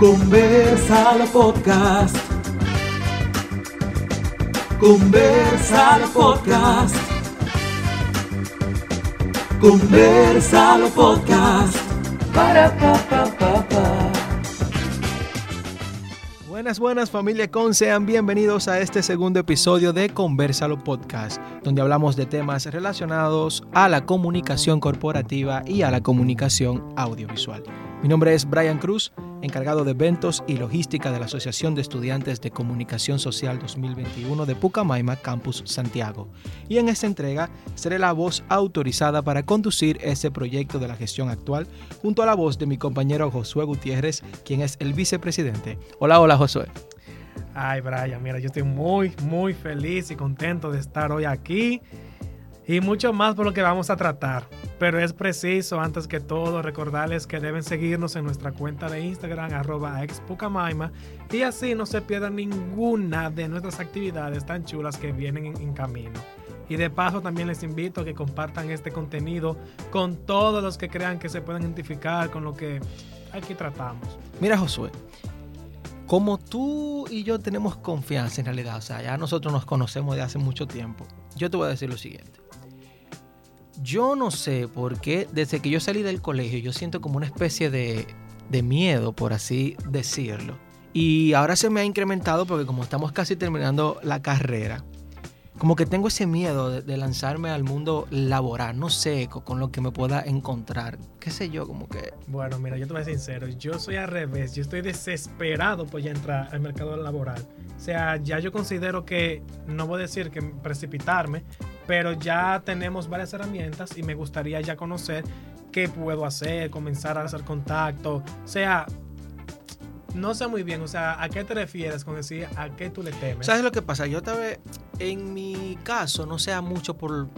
Conversalo Podcast. Conversalo Podcast. Conversalo Podcast. Para pa pa pa pa. Buenas, buenas familia con, sean bienvenidos a este segundo episodio de Conversalo Podcast, donde hablamos de temas relacionados a la comunicación corporativa y a la comunicación audiovisual. Mi nombre es Brian Cruz, encargado de eventos y logística de la Asociación de Estudiantes de Comunicación Social 2021 de Pucamaima, Campus Santiago. Y en esta entrega seré la voz autorizada para conducir este proyecto de la gestión actual, junto a la voz de mi compañero Josué Gutiérrez, quien es el vicepresidente. Hola, hola Josué. Ay, Brian, mira, yo estoy muy, muy feliz y contento de estar hoy aquí y mucho más por lo que vamos a tratar. Pero es preciso, antes que todo, recordarles que deben seguirnos en nuestra cuenta de Instagram, arroba expucamaima, y así no se pierdan ninguna de nuestras actividades tan chulas que vienen en, en camino. Y de paso también les invito a que compartan este contenido con todos los que crean que se pueden identificar con lo que aquí tratamos. Mira Josué, como tú y yo tenemos confianza en realidad, o sea, ya nosotros nos conocemos de hace mucho tiempo, yo te voy a decir lo siguiente. Yo no sé por qué desde que yo salí del colegio yo siento como una especie de, miedo, por así decirlo. Y ahora se me ha incrementado porque como estamos casi terminando la carrera, como que tengo ese miedo de, lanzarme al mundo laboral, no sé, con, con, lo que me pueda encontrar, qué sé yo, como que... Bueno, mira, yo te voy a ser sincero, yo soy al revés, yo estoy desesperado por ya entrar al mercado laboral. O sea, ya yo considero que, no voy a decir que precipitarme, pero ya tenemos varias herramientas y me gustaría ya conocer qué puedo hacer, comenzar a hacer contacto, o sea, no sé muy bien, o sea, ¿a qué te refieres con decir a qué tú le temes? ¿Sabes lo que pasa? Yo tal vez, en mi caso, no sea mucho por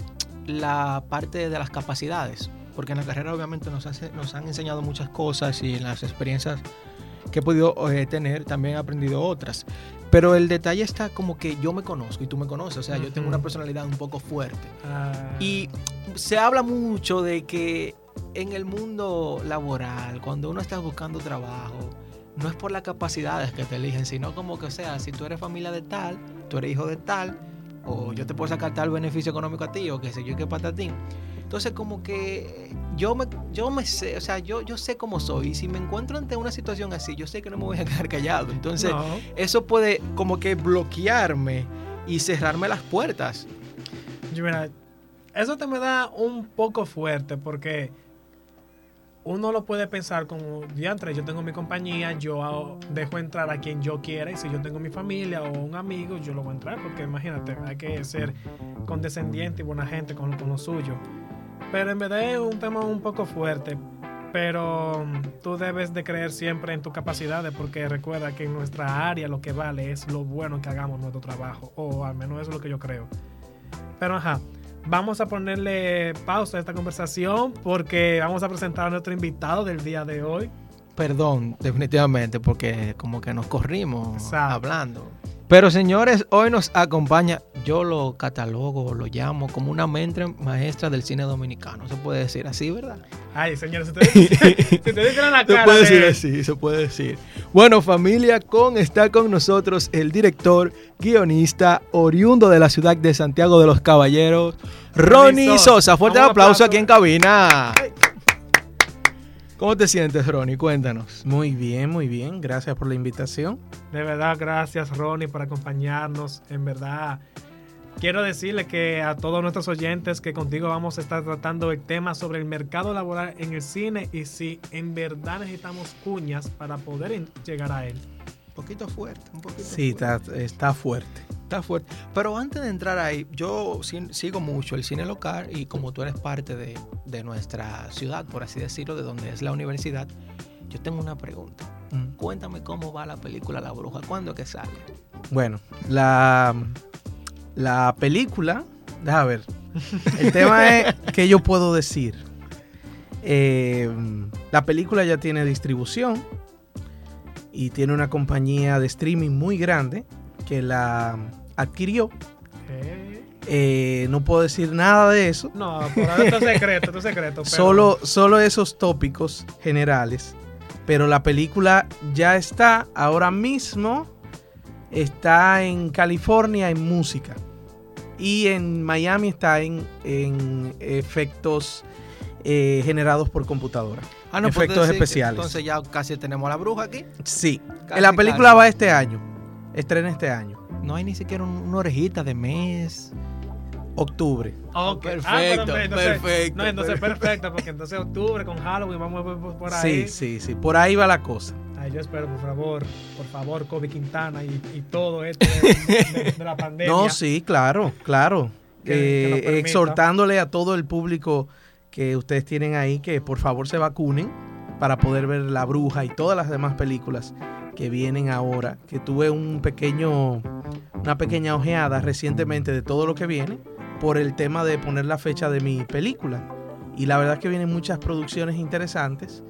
la parte de las capacidades, porque en la carrera obviamente nos, hace, nos han enseñado muchas cosas y en las experiencias que he podido eh, tener también he aprendido otras. Pero el detalle está como que yo me conozco y tú me conoces, o sea, uh -huh. yo tengo una personalidad un poco fuerte. Ah. Y se habla mucho de que en el mundo laboral, cuando uno está buscando trabajo, no es por las capacidades que te eligen, sino como que, o sea, si tú eres familia de tal, tú eres hijo de tal, o yo te puedo sacar tal beneficio económico a ti, o qué sé yo, qué patatín. Entonces, como que yo me, yo me sé, o sea, yo, yo sé cómo soy. Y si me encuentro ante una situación así, yo sé que no me voy a quedar callado. Entonces, No. eso puede como que bloquearme y cerrarme las puertas. Yo, mira, eso te me da un poco fuerte porque uno lo puede pensar como, diantre, yo tengo mi compañía, yo dejo entrar a quien yo quiera y si yo tengo mi familia o un amigo, yo lo voy a entrar porque imagínate, hay que ser condescendiente y buena gente con, con lo suyo. Pero en verdad es un tema un poco fuerte, pero tú debes de creer siempre en tus capacidades porque recuerda que en nuestra área lo que vale es lo bueno que hagamos nuestro trabajo, o al menos eso es lo que yo creo. Pero ajá, vamos a ponerle pausa a esta conversación porque vamos a presentar a nuestro invitado del día de hoy. Perdón, definitivamente, porque como que nos corrimos Exacto. hablando. Pero señores, hoy nos acompaña, yo lo catalogo, lo llamo como una mente maestra del cine dominicano. Se puede decir así, ¿verdad? Ay, señores, si ustedes, si ustedes tienen la Se cara puede de- decir así, se puede decir. Bueno, familia, con está con nosotros el director, guionista, oriundo de la ciudad de Santiago de los Caballeros, Ronnie Ronnie Sosa. Sosa. Fuerte Vamos, aplauso aplauso. aquí en cabina. ¿Cómo te sientes, Ronnie? Cuéntanos. Muy bien, muy bien. Gracias por la invitación. De verdad, gracias Ronnie por acompañarnos. En verdad, quiero decirle que a todos nuestros oyentes que contigo vamos a estar tratando el tema sobre el mercado laboral en el cine y si en verdad necesitamos cuñas para poder llegar a él. Un poquito fuerte, un poquito Sí, fuerte. está, está fuerte. Está fuerte. Pero antes de entrar ahí, yo sigo mucho el cine local y como tú eres parte de, de nuestra ciudad, por así decirlo, de donde es la universidad, yo tengo una pregunta. Mm. Cuéntame cómo va la película La Bruja, ¿cuándo es que sale? Bueno, la, la película, déjame ver. El tema es que yo puedo decir. Eh, la película ya tiene distribución y tiene una compañía de streaming muy grande que la adquirió. Eh, Eh, no puedo decir nada de eso. No, por ahora esto es secreto, esto es secreto. pero- Solo, solo esos tópicos generales. Pero la película ya está ahora mismo. Está en California en música. Y en Miami está en, en efectos eh, generados por computadora. Ah, no, pues efectos decir especiales. Entonces ya casi tenemos a la bruja aquí. Sí. Casi, la película casi. va este año. Estrena este año. No hay ni siquiera un- una orejita de mes. Octubre. Ok. Perfecto, Ah, pero entonces- perfecto, No, entonces perfecto. perfecto, porque entonces octubre con Halloween vamos a ver por, por ahí. Sí, sí, sí. Por ahí va la cosa. Ay, yo espero, por favor, por favor, Kobe Quintana y, y todo esto de, de- de la pandemia. No, sí, claro, claro. Que- Eh, exhortándole a todo el público que ustedes tienen ahí que por favor se vacunen para poder ver La Bruja y todas las demás películas que vienen ahora. Que tuve un pequeño, una pequeña ojeada recientemente de todo lo que viene por el tema de poner la fecha de mi película. Y la verdad es que vienen muchas producciones interesantes.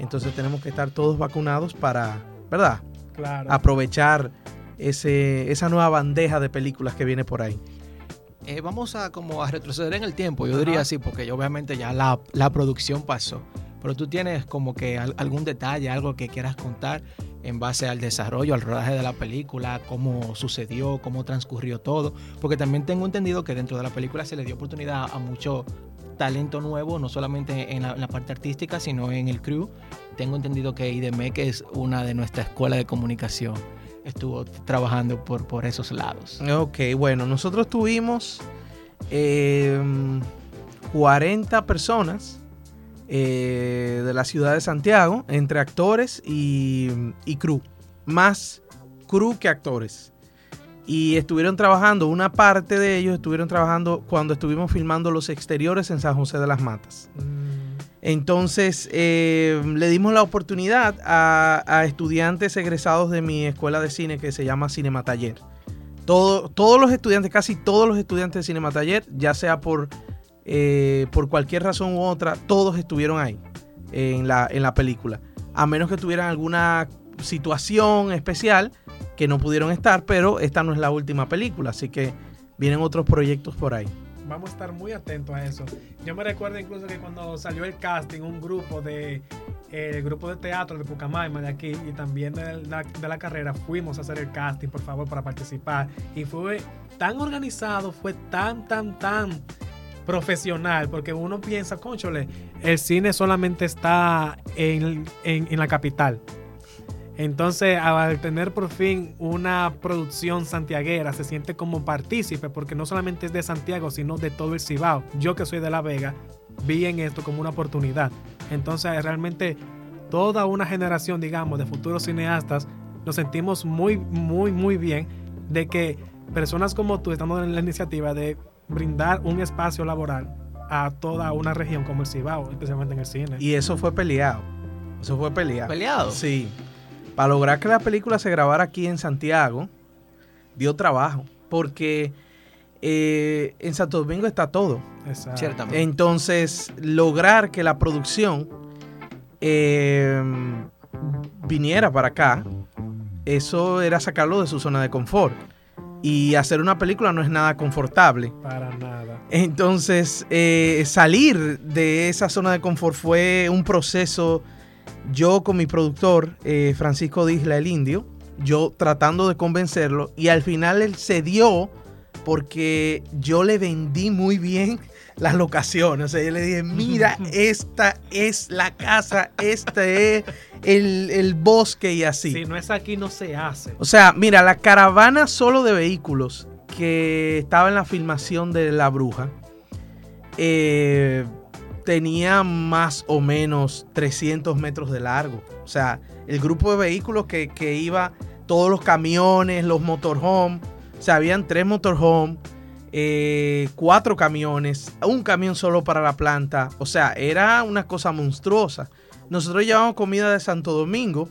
Entonces tenemos que estar todos vacunados para, ¿verdad? Claro. Aprovechar ese, esa nueva bandeja de películas que viene por ahí. Eh, vamos a como a retroceder en el tiempo, yo Ajá. diría así, porque obviamente ya la, la producción pasó. Pero tú tienes como que al- algún detalle, algo que quieras contar en base al desarrollo, al rodaje de la película, cómo sucedió, cómo transcurrió todo. Porque también tengo entendido que dentro de la película se le dio oportunidad a mucho talento nuevo, no solamente en la, parte artística, sino en el crew. Tengo entendido que IDME, que es una de nuestra escuela de comunicación, estuvo trabajando por, por esos lados. Ok, bueno, nosotros tuvimos eh, 40 personas de la ciudad de Santiago, entre actores y, y crew, más crew que actores. Y estuvieron trabajando, una parte de ellos estuvieron trabajando cuando estuvimos filmando los exteriores en San José de las Matas. Mm, Entonces eh, le dimos la oportunidad a, a estudiantes egresados de mi escuela de cine que se llama Cinemataller. Todo, todos los estudiantes, casi todos los estudiantes de Cinemataller, ya sea por, eh, por cualquier razón u otra, todos estuvieron ahí en la, en la película. A menos que tuvieran alguna situación especial que no pudieron estar, pero esta no es la última película, así que vienen otros proyectos por ahí. Vamos a estar muy atentos a eso. Yo me recuerdo incluso que cuando salió el casting, un grupo de eh, el grupo de teatro de Pucamaima de aquí y también de la, de la carrera fuimos a hacer el casting, por favor, para participar. Y fue tan organizado, fue tan, tan, tan profesional, porque uno piensa, conchole, el cine solamente está en, en- en la capital. Entonces, al tener por fin una producción santiaguera, se siente como partícipe, porque no solamente es de Santiago, sino de todo el Cibao. Yo que soy de La Vega, vi en esto como una oportunidad. Entonces, realmente, toda una generación, digamos, de futuros cineastas, nos sentimos muy, muy, muy bien de que personas como tú están en la iniciativa de brindar un espacio laboral a toda una región como el Cibao, especialmente en el cine. Y eso fue peleado. Eso fue peleado. ¿Peleado? Sí. Para lograr que la película se grabara aquí en Santiago, dio trabajo. Porque eh, en Santo Domingo está todo. Exacto. Ciertamente. Entonces, lograr que la producción eh, viniera para acá, eso era sacarlo de su zona de confort. Y hacer una película no es nada confortable. Para nada. Entonces, eh, salir de esa zona de confort fue un proceso. Yo con mi productor, eh, Francisco Disla, el indio, yo tratando de convencerlo y al final él cedió porque yo le vendí muy bien las locaciones. O sea, yo le dije, mira, esta es la casa, este es el, el bosque y así. Si no es aquí, no se hace. O sea, mira, la caravana solo de vehículos que estaba en la filmación de La Bruja eh, tenía más o menos 300 metros de largo. O sea, el grupo de vehículos que, que iba, todos los camiones, los motorhome, o sea, habían tres motorhome, eh, cuatro camiones, un camión solo para la planta. O sea, era una cosa monstruosa. Nosotros llevamos comida de Santo Domingo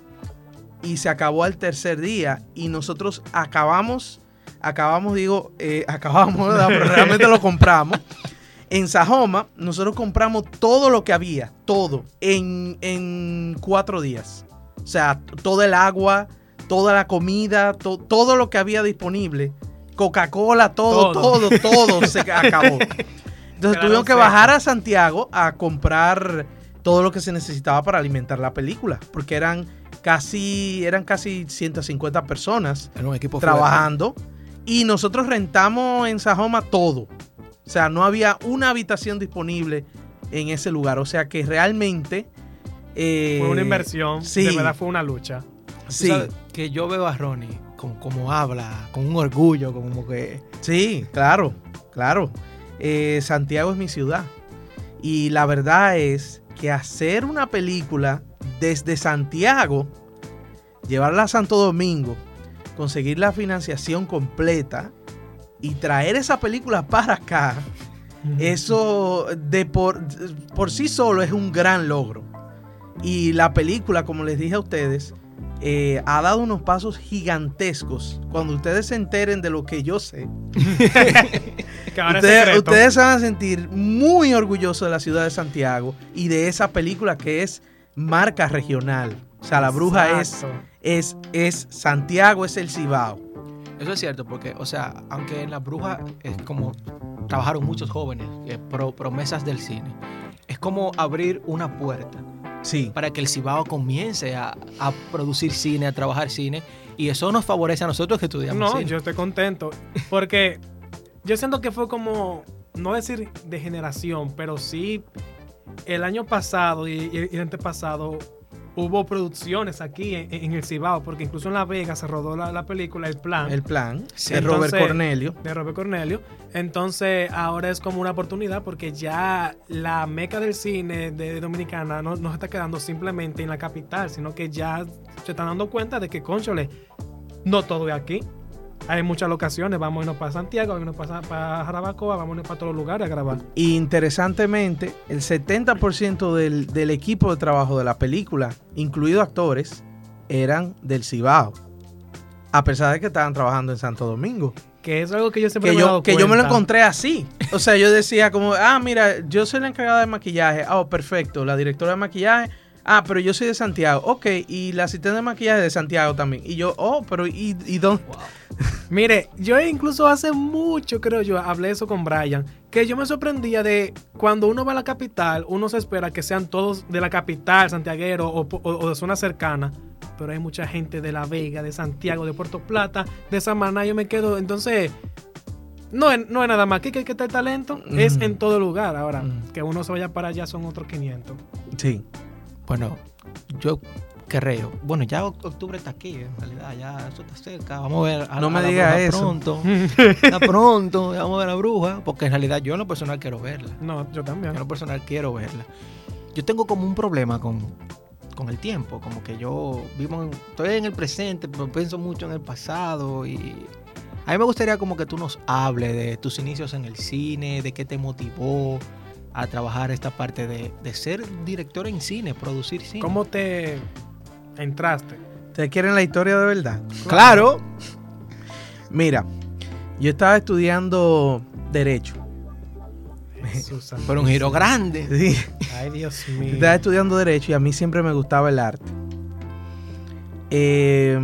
y se acabó al tercer día y nosotros acabamos, acabamos, digo, eh, acabamos, realmente lo compramos. En Sajoma, nosotros compramos todo lo que había, todo, en, en cuatro días. O sea, todo el agua, toda la comida, to- todo lo que había disponible. Coca-Cola, todo, Todo. todo, todo, se acabó. Entonces Quedaron tuvimos que bajar a Santiago a comprar todo lo que se necesitaba para alimentar la película, porque eran casi, eran casi 150 personas Era un equipo trabajando y nosotros rentamos en Sajoma todo. O sea, no había una habitación disponible en ese lugar. O sea que realmente... eh, Fue una inversión. sí. De verdad fue una lucha. Sí, sabes Que yo veo a Ronnie como, como habla, con un orgullo, como que... sí, claro, claro. Eh, Santiago es mi ciudad. Y la verdad es que hacer una película desde Santiago, llevarla a Santo Domingo, conseguir la financiación completa y traer esa película para acá, eso de por, por sí solo es un gran logro. Y la película, como les dije a ustedes, eh, ha dado unos pasos gigantescos. Cuando ustedes se enteren de lo que yo sé, ustedes, se van a sentir muy orgullosos de la ciudad de Santiago y de esa película que es marca regional. O sea, la bruja es, es, es Santiago, es el Cibao. Eso es cierto, porque, o sea, aunque en La Bruja es como trabajaron muchos jóvenes, eh, pro- promesas del cine, es como abrir una puerta Sí. para que el Cibao comience a, a producir cine, a trabajar cine, y eso nos favorece a nosotros que estudiamos No, cine. yo estoy contento. Porque yo siento que fue como, no decir de generación, pero sí el año pasado y, y el antepasado hubo producciones aquí en, en el Cibao, porque incluso en La Vega se rodó la, la película El Plan. El plan Sí, de Robert entonces- Cornelio. de Robert Cornelio. Entonces, ahora es como una oportunidad porque ya la meca del cine de Dominicana no, no se está quedando simplemente en la capital, sino que ya se están dando cuenta de que, conchole, no todo es aquí. Hay muchas locaciones. Vamos a irnos para Santiago, vamos a irnos para, para Jarabacoa, vamos a irnos para todos los lugares a grabar. Y interesantemente, el 70% del, del equipo de trabajo de la película, incluidos actores, eran del Cibao. A pesar de que estaban trabajando en Santo Domingo. Que es algo que yo siempre Que me he yo, dado que yo me lo encontré así. O sea, yo decía como, ah, mira, yo soy la encargada de maquillaje. Ah, oh, perfecto. La directora de maquillaje. Ah, pero yo soy de Santiago. Ok, y la asistente de maquillaje de Santiago también. Y yo, oh, pero ¿y, y dónde? Mire, yo incluso hace mucho, creo yo, hablé eso con Brian, que yo me sorprendía de cuando uno va a la capital, uno se espera que sean todos de la capital, santiaguero o, o- o de zona cercana, pero hay mucha gente de La Vega, de Santiago, de Puerto Plata, de Samaná, yo me quedo, entonces, no es, no es nada más aquí que, que está el talento, es Ujú. en todo lugar. Ahora, Ujú. que uno se vaya para allá son otros 500. Sí. Bueno, yo creo. Bueno, ya oc- octubre está aquí, en realidad, ya eso está cerca. Vamos a ver a, No a me la diga bruja eso. pronto. Está pronto, vamos a ver a la bruja, porque en realidad yo en lo personal quiero verla. No, yo también. Yo en lo personal quiero verla. Yo tengo como un problema con, con el tiempo, como que yo vivo en- estoy en el presente, pero pienso mucho en el pasado y a mí me gustaría como que tú nos hables de tus inicios en el cine, de qué te motivó a trabajar esta parte de, de ser director en cine, producir cine. ¿Cómo te entraste? ¿Ustedes quieren la historia de verdad? Claro. Mira, yo estaba estudiando Derecho. Jesús Pero un giro grande. Sí. Ay, Dios mío. Estaba estudiando Derecho y a mí siempre me gustaba el arte. Eh,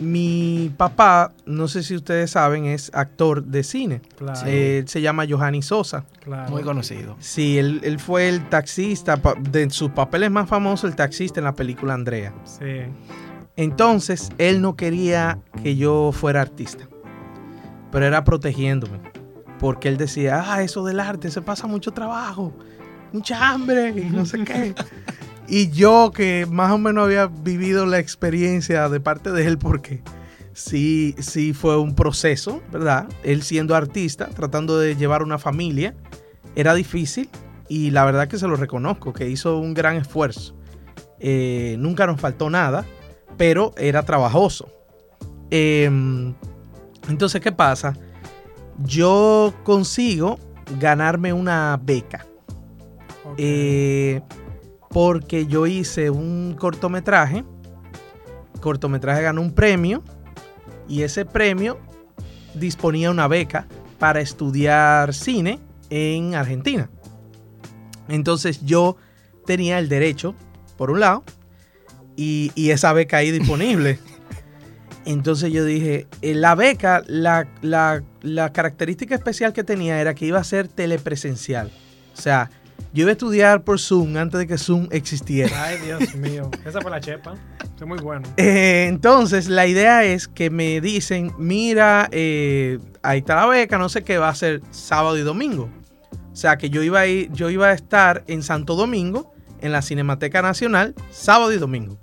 mi papá, no sé si ustedes saben, es actor de cine. Claro, Eh, él se llama Johanny Sosa. claro. Muy conocido. Sí, él, él fue el taxista, de sus papeles más famosos, el taxista en la película Andrea. Sí. Entonces, él no quería que yo fuera artista, pero era protegiéndome, porque él decía, ah, eso del arte, se pasa mucho trabajo, mucha hambre y no sé qué. Y yo que más o menos había vivido la experiencia de parte de él, porque sí, sí fue un proceso, ¿verdad? Él siendo artista, tratando de llevar una familia, era difícil y la verdad que se lo reconozco, que hizo un gran esfuerzo. Eh, nunca nos faltó nada, pero era trabajoso. Em, entonces, ¿qué pasa? Yo consigo ganarme una beca. Eh, porque yo hice un cortometraje. Cortometraje ganó un premio. Y ese premio disponía una beca para estudiar cine en Argentina. Entonces yo tenía el derecho, por un lado, y, y esa beca ahí disponible. Entonces yo dije, eh, la beca, la, la- la característica especial que tenía era que iba a ser telepresencial. O sea, Yo iba a estudiar por Zoom antes de que Zoom existiera. Ay, Dios mío. Esa fue la chepa. Es muy bueno. Eh, entonces, la idea es que me dicen, mira, eh, ahí está la beca, no sé qué, va a ser sábado y domingo. O sea, que yo iba a, ir, yo iba a estar en Santo Domingo, en la Cinemateca Nacional, sábado y domingo,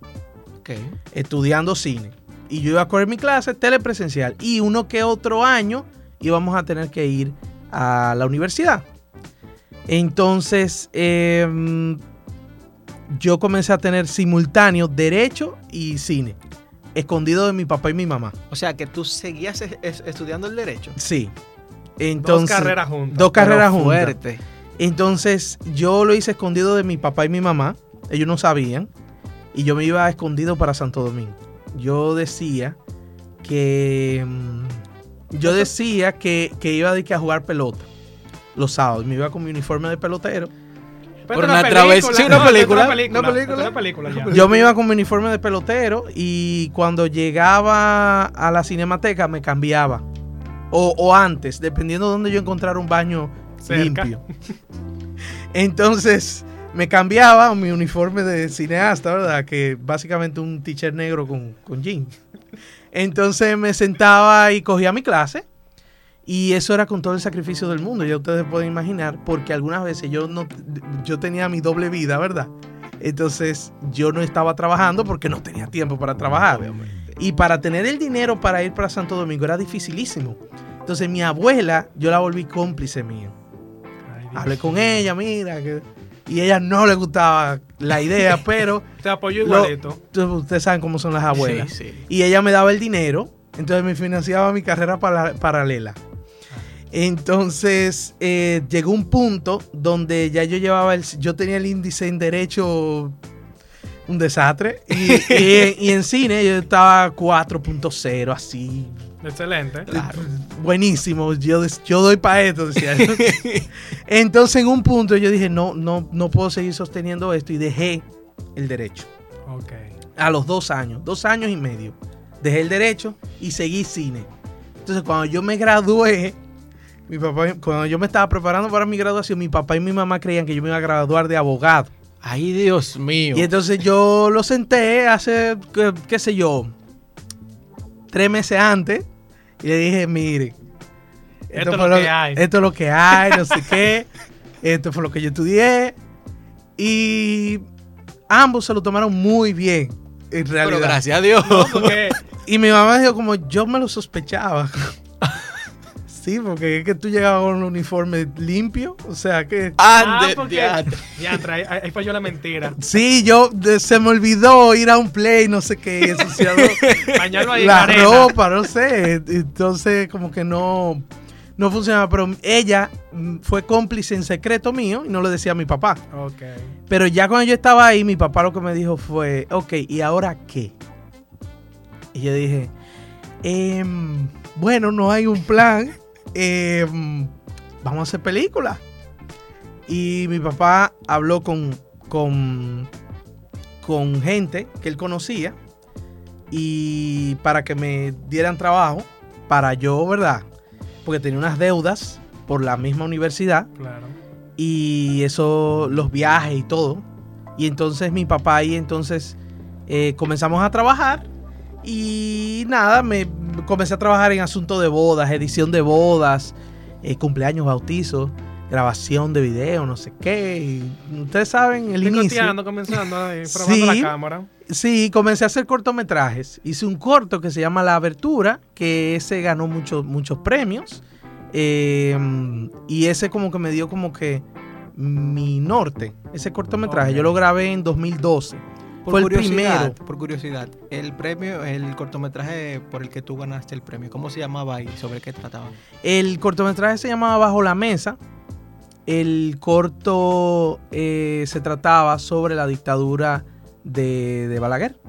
Ok. estudiando cine. Y yo iba a correr mi clase telepresencial. Y uno que otro año íbamos a tener que ir a la universidad. Entonces, em, yo comencé a tener simultáneo derecho y cine, escondido de mi papá y mi mamá. O sea, que tú seguías es- es- estudiando el derecho. Sí. Entonces, Dos carreras juntas. Dos carreras juntas. fuerte. Entonces, yo lo hice escondido de mi papá y mi mamá. Ellos no sabían. Y yo me iba escondido para Santo Domingo. Yo decía que. mm, Yo decía que, que iba que a jugar pelota los sábados. Me iba con mi uniforme de pelotero. Pero una película, sí, una no, película, Una película. una película. es Una película ya. Yo me iba con mi uniforme de pelotero y cuando llegaba a la cinemateca me cambiaba. O, o antes, dependiendo de donde yo encontrara un baño Cerca. limpio. Entonces me cambiaba mi uniforme de cineasta, ¿verdad? Que básicamente un teacher negro con, con jeans. Entonces me sentaba y cogía mi clase. Y eso era con todo el sacrificio del mundo, ya ustedes pueden imaginar, porque algunas veces yo no yo tenía mi doble vida, ¿verdad? Entonces yo no estaba trabajando porque no tenía tiempo para trabajar. Y para tener el dinero para ir para Santo Domingo era dificilísimo. Entonces mi abuela, yo la volví cómplice. Ay, Dios. Hablé con ella, mira, que... y ella no le gustaba la idea, pero Te apoyo Lo- igualito. tú- ustedes saben cómo son las abuelas. Sí, sí. Y ella me daba el dinero, entonces me financiaba mi carrera para- paralela. Entonces eh, llegó un punto donde ya yo llevaba el, yo tenía el índice en derecho un desastre y, y- y en cine yo estaba 4.0 así Excelente. Claro. buenísimo yo, yo doy para esto decía entonces en un punto yo dije no no no puedo seguir sosteniendo esto y dejé el derecho Ok. a los dos años, dos años y medio. Dejé el derecho y seguí cine. Entonces, cuando yo me gradué, mi papá, cuando yo me estaba preparando para mi graduación, mi papá y mi mamá creían que yo me iba a graduar de abogado. Ay, Dios mío. Y entonces yo lo senté hace, qué, qué sé yo, tres meses antes y le dije, mire, Esto es lo que hay. Esto es lo que hay, no sé qué. Esto fue lo que yo estudié. Y ambos se lo tomaron muy bien, en realidad. Pero gracias a Dios. No, porque Y mi mamá dijo como yo me lo sospechaba. Sí, porque es que tú llegabas con un uniforme limpio. O sea que... Ah, Ande, porque. diatre. Diantre, ahí, falló la mentira. Sí, yo de- se me olvidó ir a un play, no sé qué, ensuciado ahí la arena. ropa, no sé. Entonces como que no, no funcionaba. Pero ella mm, fue cómplice en secreto mío y no le decía a mi papá. Ok. Pero ya cuando yo estaba ahí, mi papá lo que me dijo fue, ok, ¿y ahora qué? Y yo dije, "Em, bueno, no hay un plan, em, vamos a hacer película. Y mi papá habló con, con, con gente que él conocía y para que me dieran trabajo, para yo, ¿verdad? Porque tenía unas deudas por la misma universidad Claro. y eso, los viajes y todo. Y entonces mi papá y entonces eh, comenzamos a trabajar y nada, me comencé a trabajar en asuntos de bodas, edición de bodas, eh, cumpleaños, bautizos, grabación de video, no sé qué. y ustedes saben el inicio. Picoteando, comenzando ahí, probando Sí. la cámara. Sí, comencé a hacer cortometrajes. Hice un corto que se llama La Abertura, que ese ganó muchos, muchos premios. Eh, y ese como que me dio como que mi norte, ese cortometraje. Yo lo grabé en 2012. Por Fue el curiosidad, primero. Por curiosidad, el premio, el cortometraje por el que tú ganaste el premio, ¿cómo se llamaba y sobre qué trataba? El cortometraje se llamaba Bajo la Mesa. El corto eh, se trataba sobre la dictadura de, de Balaguer.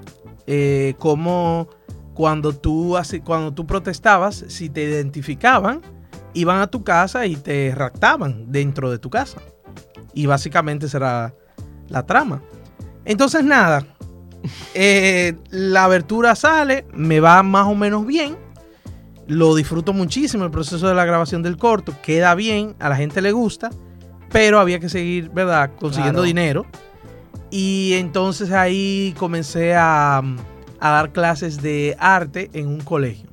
Eh, como cuando tú, cuando tú protestabas, si te identificaban, iban a tu casa y te raptaban dentro de tu casa. Y básicamente será la trama. Entonces nada, eh, la abertura sale, me va más o menos bien. Lo disfruto muchísimo el proceso de la grabación del corto, queda bien, a la gente le gusta, pero había que seguir, ¿verdad? Consiguiendo Claro. dinero. Y entonces ahí comencé a, a dar clases de arte en un colegio.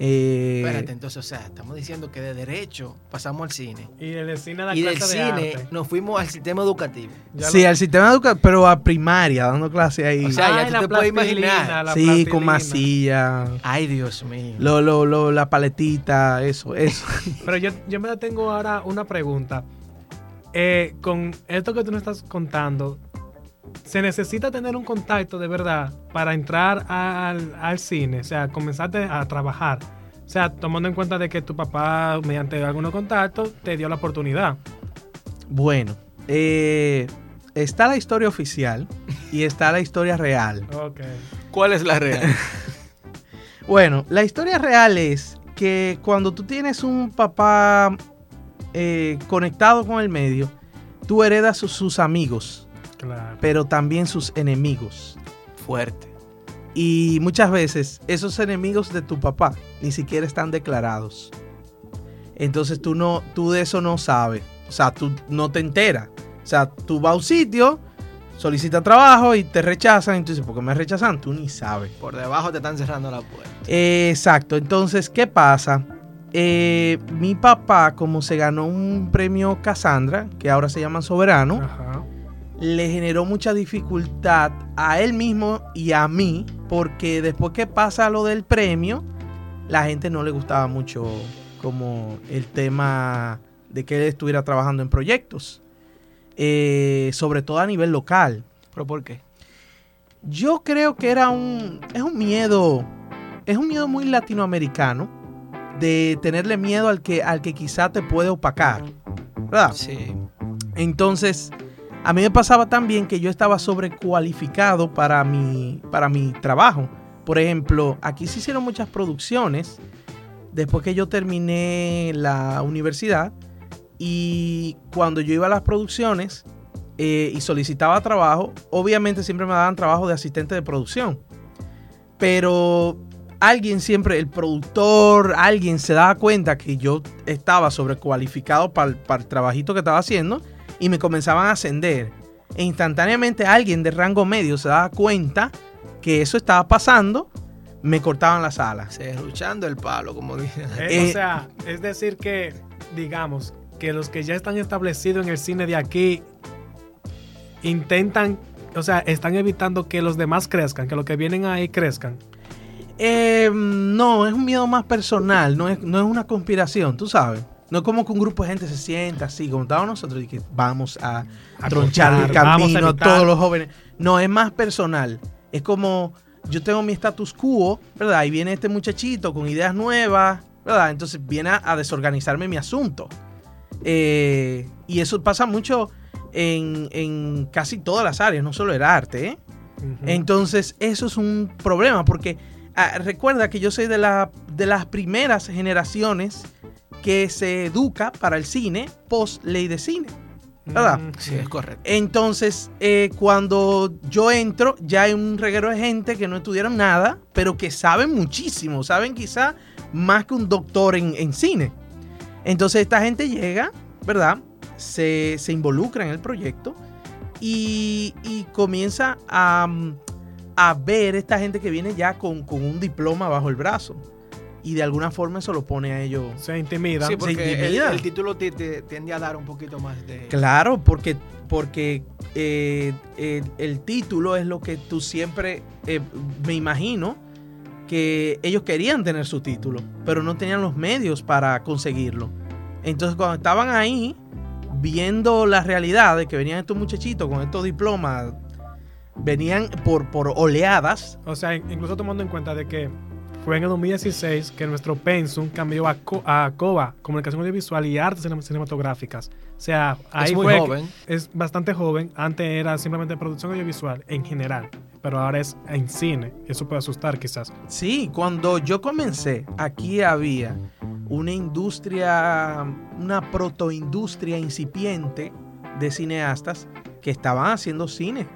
Eh, Espérate, entonces, o sea, estamos diciendo que de derecho pasamos al cine. Y del cine a la Y del clase de cine arte. nos fuimos al sistema educativo. Ya sí, lo- al sistema educativo, pero a primaria, dando clases ahí. O sea, ya Ay, tú te puedes imaginar. la sí, con masilla. Ay, Dios mío. Lo, lo, lo- la paletita, eso, eso. Pero yo, yo me tengo ahora una pregunta. Eh, con esto que tú nos estás contando, ¿se necesita tener un contacto de verdad para entrar al, al cine? O sea, comenzarte a trabajar. O sea, tomando en cuenta de que tu papá, mediante algunos contactos, te dio la oportunidad. Bueno, eh, está la historia oficial y está la historia real. ¿Cuál es la real? Bueno, la historia real es que cuando tú tienes un papá eh, conectado con el medio, tú heredas sus, sus amigos, Claro. pero también sus enemigos. Fuerte. Y muchas veces esos enemigos de tu papá ni siquiera están declarados. Entonces tú no, tú de eso no sabes. O sea, tú no te enteras. O sea, tú vas a un sitio, solicitas trabajo y te rechazan. Entonces, ¿por qué me rechazan? Tú ni sabes. Por debajo te están cerrando la puerta. Eh, exacto. Entonces, ¿qué pasa? Eh, mi papá, como se ganó un premio Cassandra, que ahora se llama Soberano, Ajá. Le generó mucha dificultad a él mismo y a mí, porque después que pasa lo del premio, la gente no le gustaba mucho como el tema de que él estuviera trabajando en proyectos, Eh, sobre todo a nivel local. ¿Pero por qué? Yo creo que era un, es un miedo, es un miedo muy latinoamericano de tenerle miedo al que, al que quizá te puede opacar, ¿verdad? Sí. Entonces, a mí me pasaba también que yo estaba sobrecualificado para mi, para mi trabajo. Por ejemplo, aquí se hicieron muchas producciones después que yo terminé la universidad y cuando yo iba a las producciones eh, y solicitaba trabajo, obviamente siempre me daban trabajo de asistente de producción. Pero alguien siempre, el productor, alguien se daba cuenta que yo estaba sobrecualificado para el trabajito que estaba haciendo y me comenzaban a ascender. E instantáneamente alguien de rango medio se daba cuenta que eso estaba pasando, me cortaban las alas. Serruchando el palo, como dicen. Eh, Eh, o sea, es decir que, digamos, que los que ya están establecidos en el cine de aquí intentan, o sea, están evitando que los demás crezcan, que los que vienen ahí crezcan. Eh, no, es un miedo más personal, no es, no es una conspiración, tú sabes. No es como que un grupo de gente se sienta así, como estábamos nosotros, y que vamos a, A tronchar el cortar, camino a todos los jóvenes. No, es más personal. Es como yo tengo mi status quo, ¿verdad? Y viene este muchachito con ideas nuevas, ¿verdad? Entonces viene a, a desorganizarme mi asunto. Eh, y eso pasa mucho en, en casi todas las áreas, no solo el arte, ¿eh? Entonces, eso es un problema porque ah, recuerda que yo soy de, la, de las primeras generaciones que se educa para el cine post ley de cine. ¿verdad? Mm, Sí, es correcto. Entonces, eh, cuando yo entro, ya hay un reguero de gente que no estudiaron nada, pero que saben muchísimo, saben quizá más que un doctor en, en cine. Entonces, esta gente llega, ¿verdad? Se, se involucra en el proyecto y, y comienza a, a ver esta gente que viene ya con, con un diploma bajo el brazo. Y de alguna forma eso lo pone a ellos Se intimida. Sí, porque el, intimida. el título te, te tiende a dar un poquito más de... Claro, porque, porque eh, el, el título es lo que tú siempre, eh, me imagino, que ellos querían tener su título, pero no tenían los medios para conseguirlo. Entonces cuando estaban ahí, viendo la realidad de que venían estos muchachitos con estos diplomas, venían por, por oleadas. O sea, incluso tomando en cuenta de que fue en el 2016 que nuestro pensum cambió a, Co- a COBA, Comunicación Audiovisual y Artes Cine- Cinematográficas. O sea, ahí es muy fue joven. es bastante joven. Antes era simplemente producción audiovisual en general, pero ahora es en cine. Eso puede asustar quizás. Sí, cuando yo comencé, aquí había una industria, una protoindustria incipiente de cineastas que estaban haciendo cine.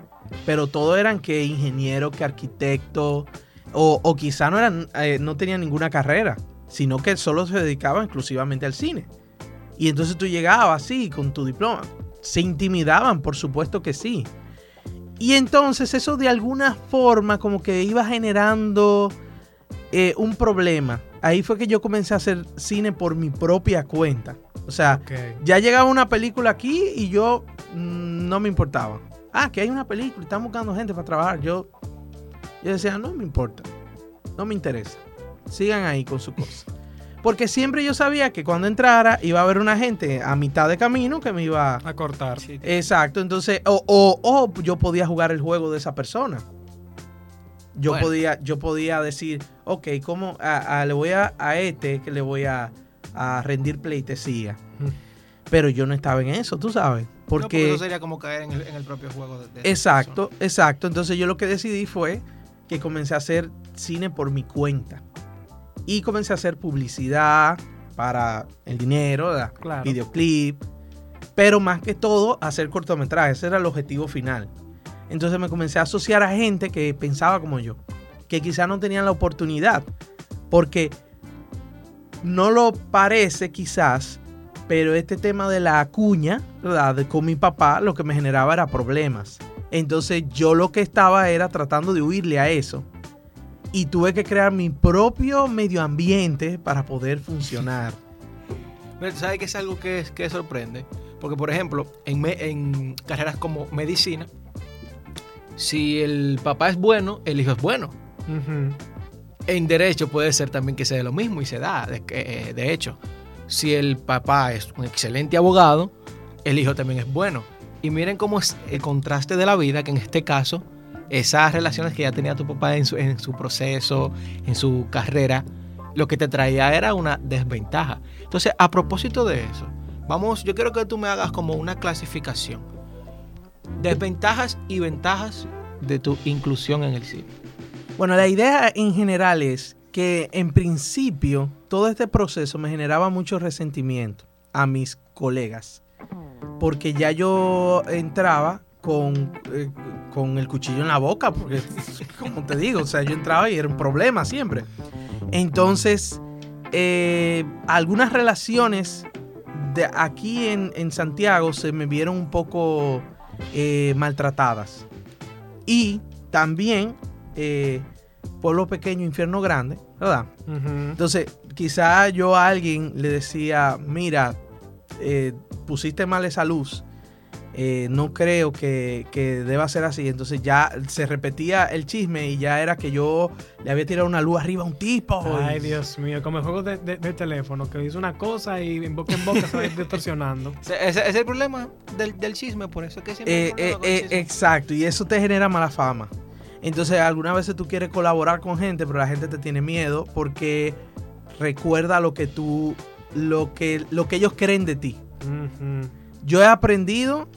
Pero todo eran que ingeniero, que arquitecto, o, o quizá no, eran, eh, no tenían ninguna carrera, sino que solo se dedicaban exclusivamente al cine. Y entonces tú llegabas así con tu diploma. Se intimidaban, por supuesto que sí. Y entonces eso de alguna forma como que iba generando eh, un problema. Ahí fue que yo comencé a hacer cine por mi propia cuenta. O sea, ya llegaba una película aquí y yo mm, no me importaba. Ah, que hay una película y están buscando gente para trabajar. Yo, yo decía, no me importa. No me interesa. Sigan ahí con su cosa. Porque siempre yo sabía que cuando entrara iba a haber una gente a mitad de camino que me iba A cortar. Sí. Exacto, entonces, o, o- o yo podía jugar el juego de esa persona. Yo, Bueno. podía, yo podía decir, ok, ¿cómo a, a- le voy a, a este que le voy a, a rendir pleitesía? Mm. Pero yo no estaba en eso, tú sabes. No, porque Porque, eso sería como caer en el, en el propio juego de, de esa exacto, exacto. Entonces yo lo que decidí fue que comencé a hacer cine por mi cuenta. Y comencé a hacer publicidad para el dinero. Claro. videoclip, pero más que todo hacer cortometrajes, ese era el objetivo final. Entonces me comencé a asociar a gente que pensaba como yo, que quizás no tenían la oportunidad, porque no lo parece quizás, pero este tema de la cuña, ¿verdad? De- con mi papá, lo que me generaba era problemas. Entonces yo lo que estaba era tratando de huirle a eso. Y tuve que crear mi propio medio ambiente para poder funcionar. Pero, ¿Sabes que es algo que, que sorprende? Porque, por ejemplo, en, me- en carreras como medicina, si el papá es bueno, el hijo es bueno. En derecho puede ser también que se dé lo mismo y se da. De, eh, de hecho, si el papá es un excelente abogado, el hijo también es bueno. Y miren cómo es el contraste de la vida, que en este caso, esas relaciones que ya tenía tu papá en su, en su proceso, en su carrera, lo que te traía era una desventaja. Entonces, a propósito de eso, vamos, yo quiero que tú me hagas como una clasificación. Desventajas y ventajas de tu inclusión en el cine. Bueno, la idea en general es que en principio todo este proceso me generaba mucho resentimiento a mis colegas. Porque ya yo entraba con, eh, con el cuchillo en la boca, porque como te digo, o sea, yo entraba y era un problema siempre. Entonces, eh, algunas relaciones de aquí en, en Santiago se me vieron un poco eh, maltratadas. Y también pueblo pequeño, infierno grande, ¿verdad? Entonces, quizá yo a alguien le decía, mira, eh, pusiste mal esa luz, eh, no creo que, que deba ser así. Entonces ya se repetía el chisme y ya era que yo le había tirado una luz arriba a un tipo. Ay, y- Dios mío, como el juego de, de- de teléfono, que dice una cosa y en boca en boca se va distorsionando. Ese, es el problema del, del chisme, por eso es que siempre... Eh, eh, problema con el eh, chisme. exacto, y eso te genera mala fama. Entonces, algunas veces tú quieres colaborar con gente, pero la gente te tiene miedo porque recuerda lo que tú, lo que, lo que ellos creen de ti. Yo he aprendido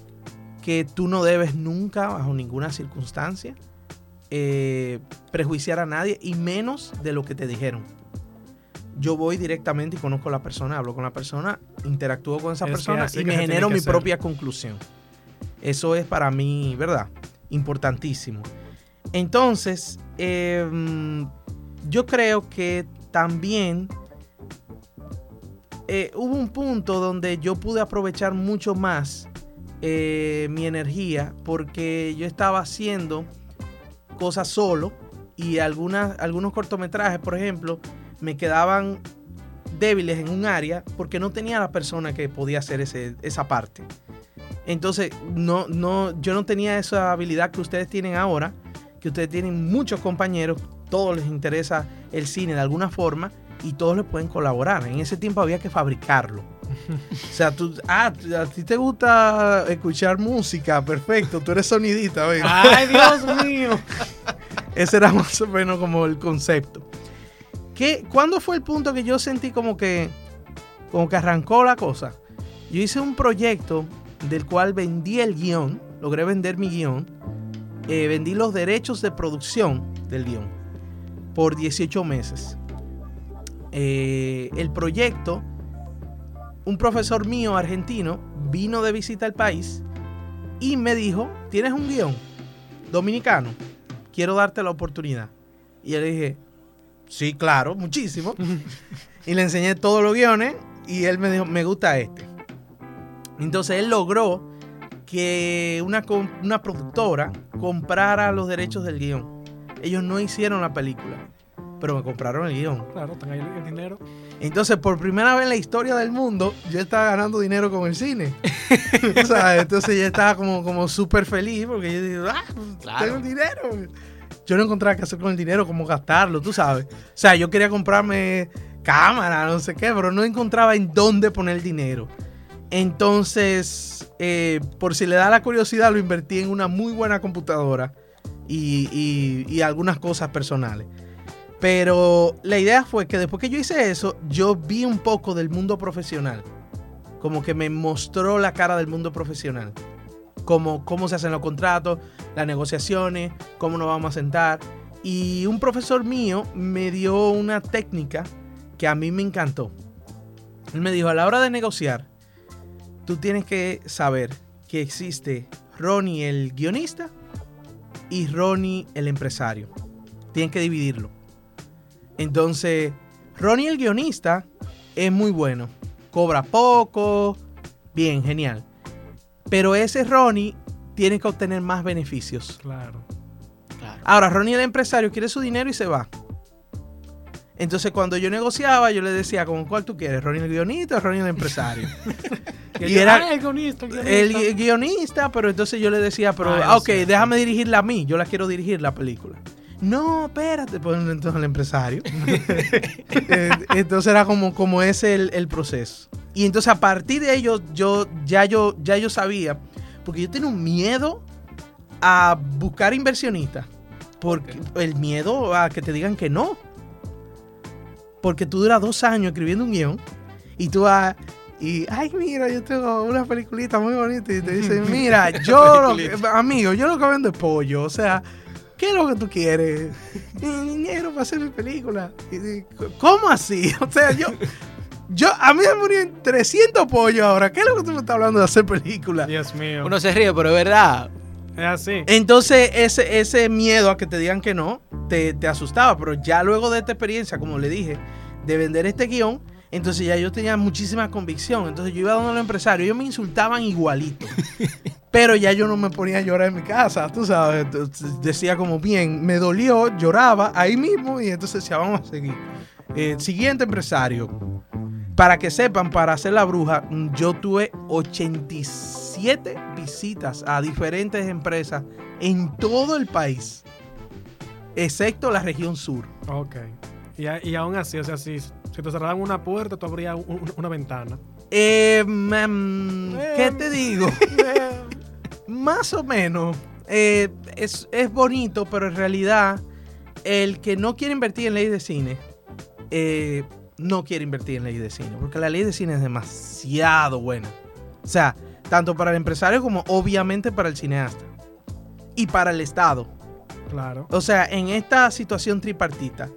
que tú no debes nunca, bajo ninguna circunstancia, eh, prejuiciar a nadie y menos de lo que te dijeron. Yo voy directamente y conozco a la persona, hablo con la persona, interactúo con esa Es persona y me genero mi propia conclusión. Eso es para mí, ¿verdad? Importantísimo. Entonces, eh, yo creo que también eh, hubo un punto donde yo pude aprovechar mucho más eh, mi energía porque yo estaba haciendo cosas solo y algunas, algunos cortometrajes, por ejemplo, me quedaban débiles en un área porque no tenía la persona que podía hacer ese- esa parte. Entonces, no, no, yo no tenía esa habilidad que ustedes tienen ahora, que ustedes tienen muchos compañeros, todos les interesa el cine de alguna forma y todos les pueden colaborar. En ese tiempo había que fabricarlo. O sea, tú, ah, a ti te gusta escuchar música, perfecto, tú eres sonidita, ven. Ay, Dios mío. Ese era más o menos como el concepto. ¿Qué, ¿Cuándo fue el punto que yo sentí como que, como que arrancó la cosa? Yo hice un proyecto del cual vendí el guion, logré vender mi guion, eh, vendí los derechos de producción del guion por 18 meses. Eh, el proyecto, un profesor mío argentino vino de visita al país y me dijo, ¿tienes un guion dominicano? quiero darte la oportunidad. Y yo le dije, sí, claro, muchísimo. y le enseñé todos los guiones y él me dijo, me gusta este. Entonces él logró que una, una productora comprara los derechos del guion. Ellos no hicieron la película, pero me compraron el guion. Claro, están ahí el dinero. Entonces, por primera vez en la historia del mundo, yo estaba ganando dinero con el cine. O sea, entonces yo estaba como, como súper feliz porque yo digo, ah, pues, Claro. tengo el dinero. Yo no encontraba qué hacer con el dinero, cómo gastarlo, tú sabes. O sea, yo quería comprarme cámara, no sé qué, pero no encontraba en dónde poner el dinero. Entonces, eh, por si le da la curiosidad, lo invertí en una muy buena computadora y, y- y algunas cosas personales. Pero la idea fue que después que yo hice eso, yo vi un poco del mundo profesional. Como que me mostró la cara del mundo profesional. Como cómo se hacen los contratos, las negociaciones, cómo nos vamos a sentar. Y un profesor mío me dio una técnica que a mí me encantó. Él me dijo, a la hora de negociar, tú tienes que saber que existe Ronnie el guionista y Ronnie el empresario. Tienen que dividirlo. Entonces, Ronnie el guionista es muy bueno. Cobra poco. Bien, genial. Pero ese Ronnie tiene que obtener más beneficios. Claro. Claro. Ahora, Ronnie el empresario quiere su dinero y se va. Entonces, cuando yo negociaba, yo le decía, ¿con cuál tú quieres? ¿Ronnie el guionista o Ronnie el empresario? Y, era- "Ah, el guionista, el guionista". el gui- guionista, pero entonces yo le decía, pero, Ah, ah, ok, déjame dirigirla a mí, yo la quiero dirigir la película. No, espérate, pues entonces el empresario. Eh, entonces era como, como ese el, el proceso. Y entonces a partir de ello, yo ya yo, ya yo sabía, porque yo tenía un miedo a buscar inversionistas. Porque el miedo a que te digan que no. Porque tú duras dos años escribiendo un guion y tú vas y, ay, mira, yo tengo una peliculita muy bonita y te dicen, mira, yo, lo que- amigo, yo lo que vendo es pollo, o sea, ¿qué es lo que tú quieres? "Eh, Dinero para hacer mi película. Y, y, ¿Cómo así? O sea, yo, yo, a mí me murieron 300 pollos ahora, ¿qué es lo que tú me estás hablando de hacer película? Dios mío. Uno se ríe, pero es verdad. es así. Entonces, ese, ese miedo a que te digan que no, te, te asustaba. Pero ya luego de esta experiencia, como le dije, de vender este guion, entonces ya yo tenía muchísima convicción. Entonces yo iba donde los empresarios, ellos me insultaban igualito. Pero ya yo no me ponía a llorar en mi casa, tú sabes. Decía como, bien, me dolió, lloraba ahí mismo y entonces decía, vamos a seguir. Eh, siguiente empresario. Para que sepan, para hacer la bruja, yo tuve 87 visitas a diferentes empresas en todo el país, excepto la región sur. Ok. Y, aún así, o sea, si, si te cerraban una puerta, tú abrías un- un- una ventana. Eh, mm, ¿Qué te digo? Más o menos. Eh, es, es bonito, pero en realidad el que no quiere invertir en ley de cine, eh, no quiere invertir en ley de cine, porque la ley de cine es demasiado buena. O sea, tanto para el empresario como obviamente para el cineasta. Y para el Estado. Claro. O sea, en esta situación tripartita,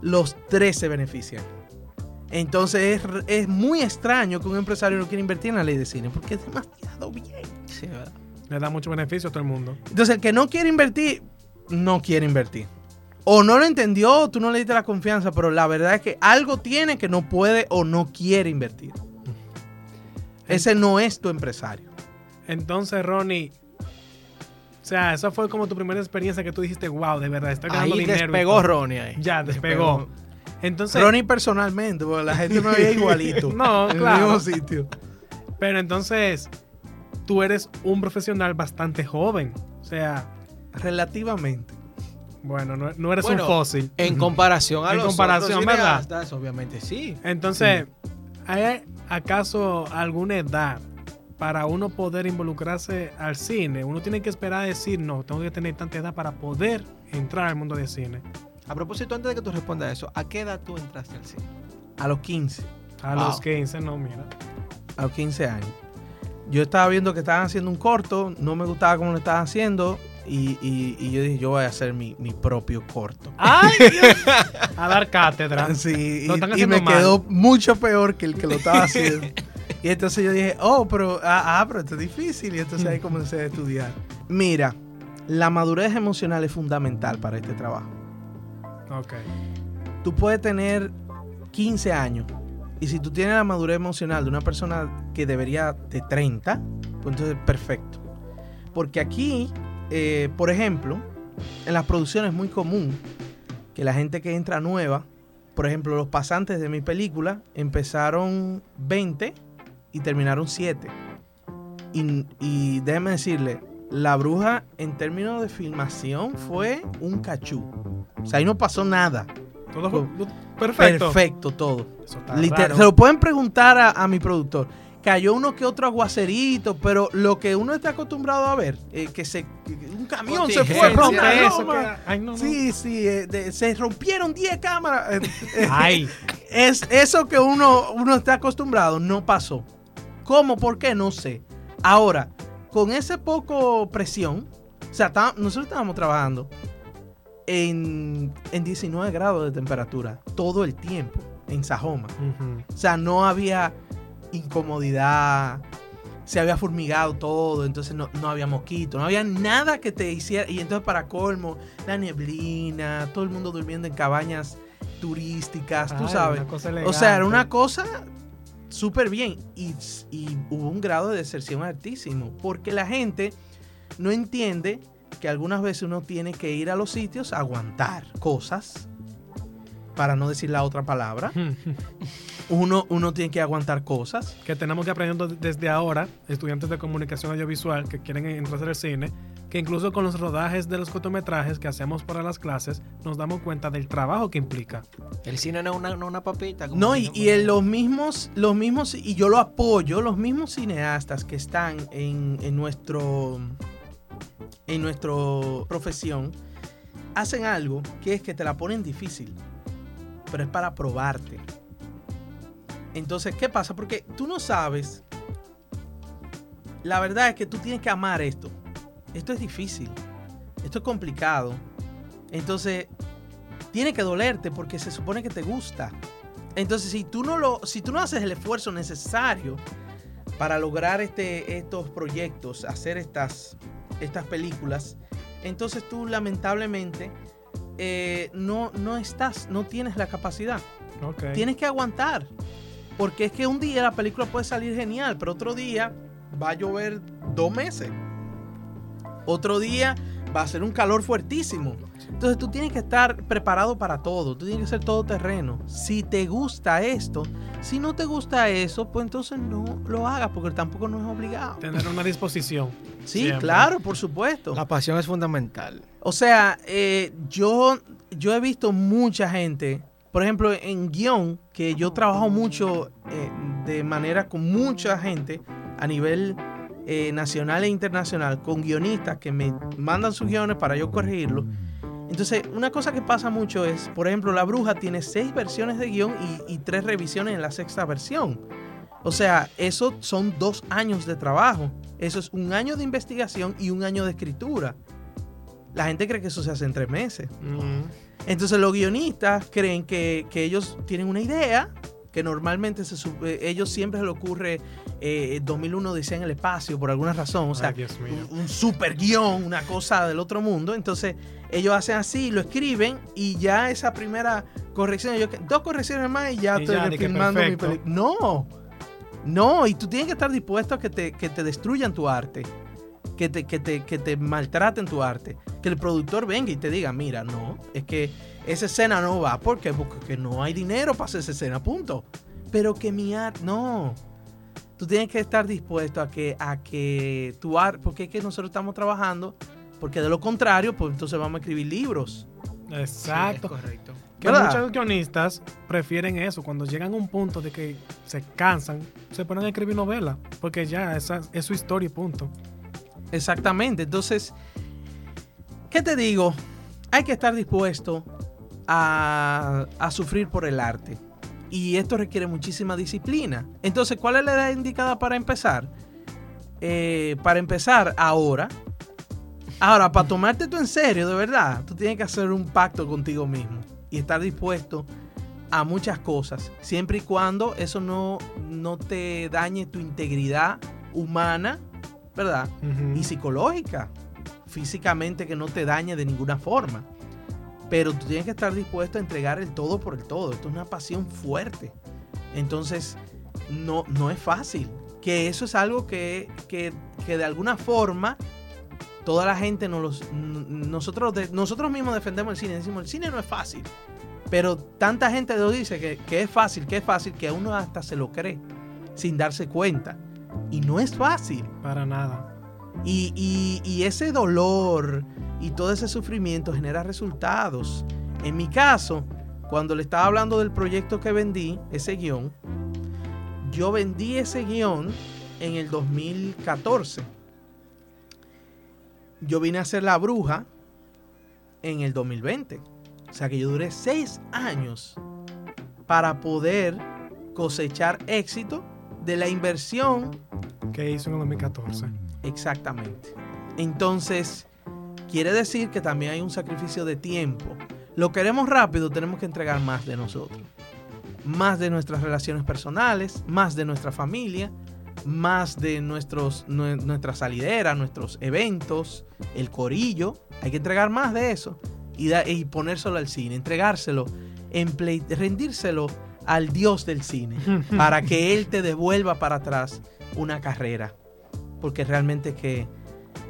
los tres se benefician. Entonces es, es muy extraño que un empresario no quiera invertir en la ley de cine, porque es demasiado bien. Sí, ¿verdad? Le da mucho beneficio a todo el mundo. Entonces el que no quiere invertir, no quiere invertir. O no lo entendió, o tú no le diste la confianza, pero la verdad es que algo tiene que no puede o no quiere invertir. Ese no es tu empresario. Entonces, Ronnie, o sea, esa fue como tu primera experiencia que tú dijiste, wow, de verdad, estoy ganando Ahí dinero. despegó todo". Ronnie ahí. Ya, despegó. Entonces, Ronnie personalmente, porque la gente me veía igualito. No, en claro. el mismo sitio. pero entonces, tú eres un profesional bastante joven. O sea, Relativamente. bueno, no, no eres Bueno, un fósil. En comparación a En los comparación, otros ¿verdad? obviamente sí. Entonces, ¿hay acaso alguna edad para uno poder involucrarse al cine? Uno tiene que esperar a decir, no, tengo que tener tanta edad para poder entrar al mundo del cine. A propósito, antes de que tú respondas eso, ¿a qué edad tú entraste al cine? A los 15. A Wow. los 15, no, mira. a los 15 años. Yo estaba viendo que estaban haciendo un corto, no me gustaba cómo lo estaban haciendo y, y- y yo dije, yo voy a hacer mi, mi propio corto. ¡Ay, Dios! A dar cátedra. Sí, Lo y, están y me mal. quedó mucho peor que el que lo estaba haciendo. y entonces yo dije, oh, pero, ah, ah, pero esto es difícil. Y entonces ahí comencé a estudiar. Mira, la madurez emocional es fundamental para este trabajo. Ok. Tú puedes tener 15 años Y si tú tienes la madurez emocional de una persona que debería de 30, pues entonces perfecto. Porque aquí, eh, por ejemplo, en las producciones es muy común que la gente que entra nueva, por ejemplo, los pasantes de mi película empezaron 20 y terminaron 7. Y, y déjeme decirle, La Bruja en términos de filmación fue un cachú. O sea, ahí no pasó nada. Todo perfecto. Perfecto todo. Eso está Liter- raro. Se lo pueden preguntar a, a mi productor. Cayó uno que otro aguacerito, pero lo que uno está acostumbrado a ver, eh, que se un camión se fue, rompe, eso, que- ay, no, no. Sí, sí, eh, de- se rompieron 10 cámaras. Ay, es eso que uno, uno está acostumbrado, no pasó. ¿Cómo? ¿Por qué? No sé. Ahora, con ese poco presión, o sea, nosotros estábamos trabajando en, en 19 grados de temperatura todo el tiempo en Sajoma. O sea, no había incomodidad, se había formigado todo, entonces no, no había mosquitos, no había nada que te hiciera. Y entonces, para colmo, la neblina, todo el mundo durmiendo en cabañas turísticas, tú sabes. una cosa O sea, era una cosa súper bien. Y, y hubo un grado de deserción altísimo. Porque la gente no entiende que algunas veces uno tiene que ir a los sitios a aguantar cosas. Para no decir la otra palabra. Uno, uno tiene que aguantar cosas. que tenemos que aprender desde ahora, estudiantes de comunicación audiovisual que quieren entrar al cine, que incluso con los rodajes de los cortometrajes que hacemos para las clases, nos damos cuenta del trabajo que implica. El cine no es una, no una papita. como No, y, y en los mismos, los mismos, y yo lo apoyo, los mismos cineastas que están en, en nuestro en nuestra profesión hacen algo que es que te la ponen difícil, pero es para probarte. Entonces, ¿qué pasa? Porque tú no sabes. La verdad es que tú tienes que amar esto. Esto es difícil. Esto es complicado. Entonces, tiene que dolerte porque se supone que te gusta. Entonces, si tú no lo, si tú no haces el esfuerzo necesario para lograr este, estos proyectos, hacer estas, estas películas, entonces tú lamentablemente eh, no, no estás, no tienes la capacidad. Tienes que aguantar. Porque es que un día la película puede salir genial, pero otro día va a llover dos meses. Otro día va a ser un calor fuertísimo. Entonces tú tienes que estar preparado para todo. Tú tienes que ser todo terreno. Si te gusta esto, si no te gusta eso, pues entonces no lo hagas porque tampoco no es obligado. Tener una disposición. Sí, Siempre. claro, por supuesto. La pasión es fundamental. O sea, eh, yo, yo he visto mucha gente, por ejemplo, en guion, que yo trabajo mucho eh, de manera con mucha gente a nivel eh, nacional e internacional, con guionistas que me mandan sus guiones para yo corregirlos. Entonces, una cosa que pasa mucho es, por ejemplo, La Bruja tiene seis versiones de guion y, y tres revisiones en la sexta versión. O sea, eso son dos años de trabajo. Eso es un año de investigación y un año de escritura. La gente cree que eso se hace en tres meses. Entonces los guionistas creen que, que ellos tienen una idea, que normalmente se, su- eh, ellos siempre se le ocurre eh, 2001 dice en el espacio por alguna razón, o sea, Ay, un, un super guion, una cosa del otro mundo. Entonces ellos hacen así, lo escriben y ya esa primera corrección, ellos, dos correcciones más y ya Y estoy ya, filmando mi película. No, no, y tú tienes que estar dispuesto a que te, que te destruyan tu arte. Que te, que, te, que te maltraten tu arte. Que el productor venga y te diga, mira, no, es que esa escena no va. ¿Por qué? Porque no hay dinero para hacer esa escena, punto. Pero que mi arte, no. Tú tienes que estar dispuesto a que, a que tu arte, porque es que nosotros estamos trabajando, porque de lo contrario, pues entonces vamos a escribir libros. Exacto. Sí, es correcto. Que ¿Verdad? muchos guionistas prefieren eso. Cuando llegan a un punto de que se cansan, se ponen a escribir novelas. Porque ya esa es su historia y punto. Exactamente. Entonces, ¿qué te digo? Hay que estar dispuesto a, a sufrir por el arte. Y esto requiere muchísima disciplina. Entonces, ¿cuál es la edad indicada para empezar? Eh, para empezar, ahora. Ahora, para tomarte tú en serio, de verdad, tú tienes que hacer un pacto contigo mismo y estar dispuesto a muchas cosas, siempre y cuando eso no, no te dañe tu integridad humana, ¿verdad? Y psicológica. Físicamente que no te dañe de ninguna forma. Pero tú tienes que estar dispuesto a entregar el todo por el todo. Esto es una pasión fuerte. Entonces, no, no es fácil. Que eso es algo que, que, que de alguna forma toda la gente nos los, nosotros, de- nosotros mismos defendemos el cine. Decimos, el cine no es fácil. Pero tanta gente lo dice que, que es fácil, que es fácil, que a uno hasta se lo cree sin darse cuenta. Y no es fácil. Para nada. Y, y- y ese dolor y todo ese sufrimiento genera resultados. En mi caso, cuando le estaba hablando del proyecto que vendí, ese guion, yo vendí ese guion en el 2014. Yo vine a hacer La Bruja en el 2020. O sea que yo duré seis años para poder cosechar éxito de la inversión ¿Qué hizo en el 2014? Exactamente. Entonces, quiere decir que también hay un sacrificio de tiempo. Lo queremos rápido, tenemos que entregar más de nosotros. Más de nuestras relaciones personales, más de nuestra familia, más de nuestros, nue- nuestra salidera, nuestros eventos, el corillo. Hay que entregar más de eso y, da- y ponérselo al cine, entregárselo, rendírselo al Dios del cine para que Él te devuelva para atrás una carrera. Porque realmente que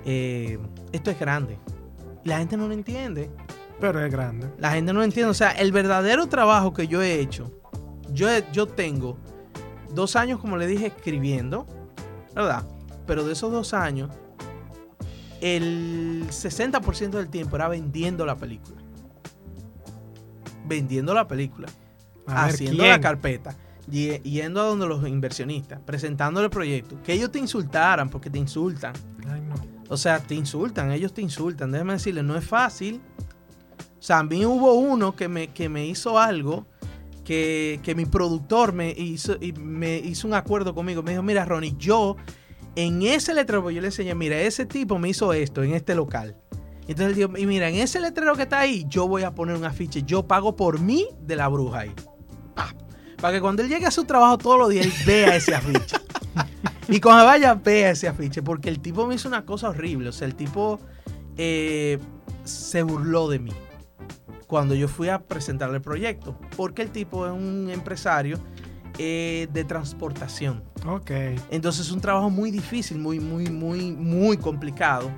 eh, esto es grande. Y la gente no lo entiende. Pero es grande. La gente no lo entiende. O sea, el verdadero trabajo que yo he hecho, yo, yo tengo dos años, como le dije, escribiendo, ¿verdad? Pero de esos dos años, el 60% del tiempo era vendiendo la película. Vendiendo la película A haciendo la carpeta, y- yendo a donde los inversionistas, presentándole el proyecto, que ellos te insultaran, porque te insultan. Ay, no. O sea, te insultan, ellos te insultan. Déjame decirles, no es fácil. O sea, a mí hubo uno que me, que me hizo algo que, que mi productor me hizo, y me hizo un acuerdo conmigo. Me dijo, mira, Ronnie, yo en ese letrero, yo le enseñé, mira, ese tipo me hizo esto en este local. Entonces él dijo, y mira, en ese letrero que está ahí, yo voy a poner un afiche. Yo pago por mí de la bruja ahí. Pa. Para que cuando él llegue a su trabajo todos los días, él vea ese afiche. Y cuando vaya, vea ese afiche. Porque el tipo me hizo una cosa horrible. O sea, el tipo eh, se burló de mí cuando yo fui a presentarle el proyecto. Porque el tipo es un empresario eh, de transportación. Ok. Entonces es un trabajo muy difícil, muy, muy, muy, muy complicado.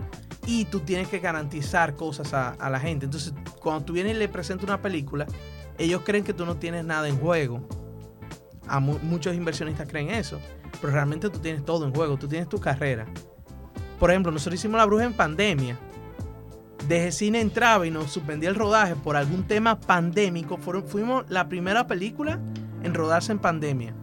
Y tú tienes que garantizar cosas a, a la gente. Entonces, cuando tú vienes y le presentas una película, ellos creen que tú no tienes nada en juego. A mu- muchos inversionistas creen eso. Pero realmente tú tienes todo en juego. Tú tienes tu carrera. Por ejemplo, nosotros hicimos La Bruja en pandemia. Desde cine entraba y nos suspendía el rodaje por algún tema pandémico. Fuimos la primera película en rodarse en pandemia.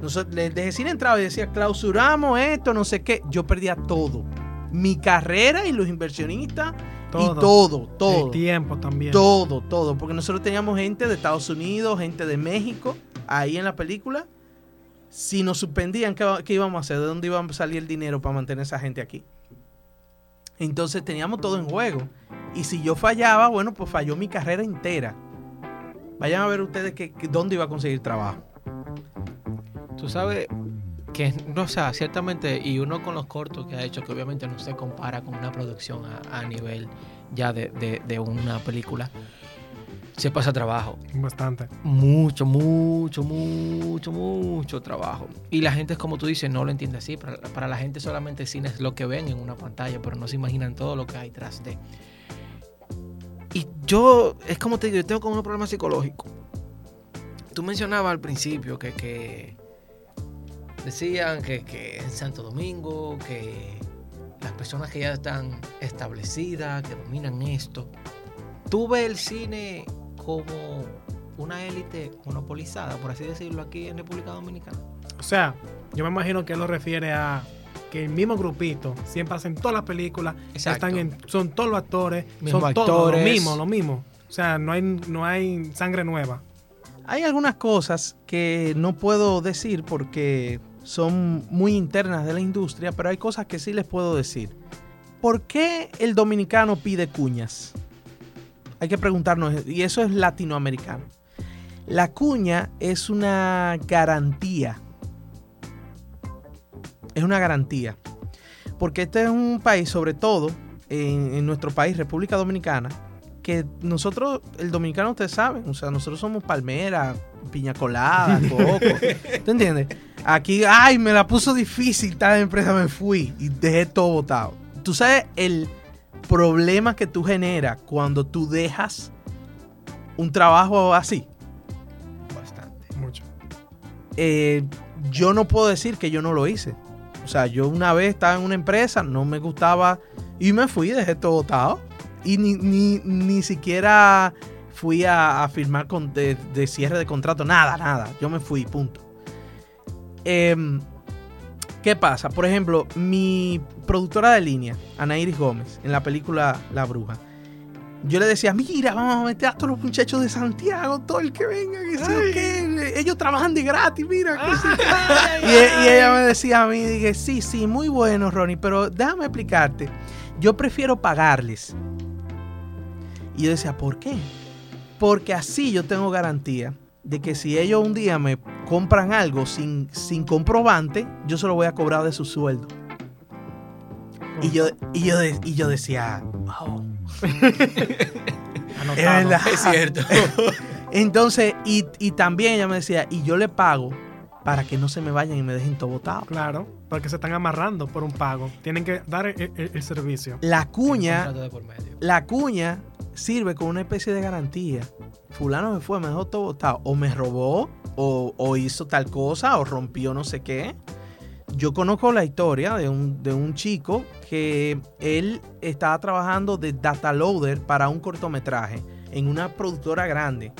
Nosotros, desde cine entraba y decía, clausuramos esto, no sé qué. Yo perdía todo. Mi carrera y los inversionistas Todo. y todo, todo. El tiempo también. Todo, todo. Porque nosotros teníamos gente de Estados Unidos, gente de México, ahí en la película. Si nos suspendían, ¿qué, qué íbamos a hacer? ¿De dónde iba a salir el dinero para mantener a esa gente aquí? Entonces teníamos todo en juego. Y si yo fallaba, bueno, pues falló mi carrera entera. Vayan a ver ustedes que, que- dónde iba a conseguir trabajo. Tú sabes que, no o sea, ciertamente, y uno con los cortos que ha hecho, que obviamente no se compara con una producción a, a nivel ya de, de- de una película, se pasa trabajo. Bastante. Mucho, mucho, mucho, mucho trabajo. Y la gente, como tú dices, no lo entiende así. Para, para la gente solamente cine es lo que ven en una pantalla, pero no se imaginan todo lo que hay tras de. Y yo, es como te digo, yo tengo como un problema psicológico. Tú mencionabas al principio que, que decían que, que en Santo Domingo, que las personas que ya están establecidas, que dominan esto, tú ves el cine como una élite monopolizada, por así decirlo, aquí en República Dominicana. O sea, yo me imagino que él lo refiere a que el mismo grupito siempre hacen todas las películas, Exacto. están en, son todos los actores, Mismos son todos lo actores. mismo, lo mismo. O sea, no hay, no hay sangre nueva. Hay algunas cosas que no puedo decir porque son muy internas de la industria, pero hay cosas que sí les puedo decir. ¿Por qué el dominicano pide cuñas? Hay que preguntarnos, y eso es latinoamericano. La cuña es una garantía. Es una garantía. Porque este es un país, sobre todo en, en nuestro país, República Dominicana, que nosotros, el dominicano, ustedes saben, o sea, nosotros somos palmera, piña colada, coco. ¿Tú entiendes? Aquí, ay, me la puso difícil tal empresa, me fui y dejé todo botado. Tú sabes el problema que tú generas cuando tú dejas un trabajo así. Bastante. Mucho. Eh, yo no puedo decir que yo no lo hice. O sea, yo una vez estaba en una empresa, no me gustaba y me fui, dejé todo botado. Y ni, ni, ni siquiera fui a, a firmar con, de, de cierre de contrato, nada, nada. Yo me fui, punto. Em, ¿Qué pasa? Por ejemplo, mi productora de línea, Ana Iris Gómez, en la película La Bruja, yo le decía, mira, vamos a meter a todos los muchachos de Santiago, todo el que venga, que sí o qué, ellos trabajan de gratis, mira. que sí". y, e- y ella me decía a mí, dije, sí, sí, muy bueno, Ronnie, pero déjame explicarte, yo prefiero pagarles. Y yo decía, ¿por qué? Porque así yo tengo garantía de que si ellos un día me compran algo sin, sin comprobante, yo se lo voy a cobrar de su sueldo. Y yo, y yo, de- y yo decía, wow. Es verdad. Es cierto. Entonces, y, y también ella me decía, y yo le pago para que no se me vayan y me dejen todo botado. Claro, porque se están amarrando por un pago. Tienen que dar el, el- el servicio. La cuña, por medio. la cuña sirve como una especie de garantía. Fulano me fue, me dejó todo botado. O me robó, o, o hizo tal cosa, o rompió no sé qué. Yo conozco la historia de un, de un chico que él estaba trabajando de data loader para un cortometraje en una productora grande.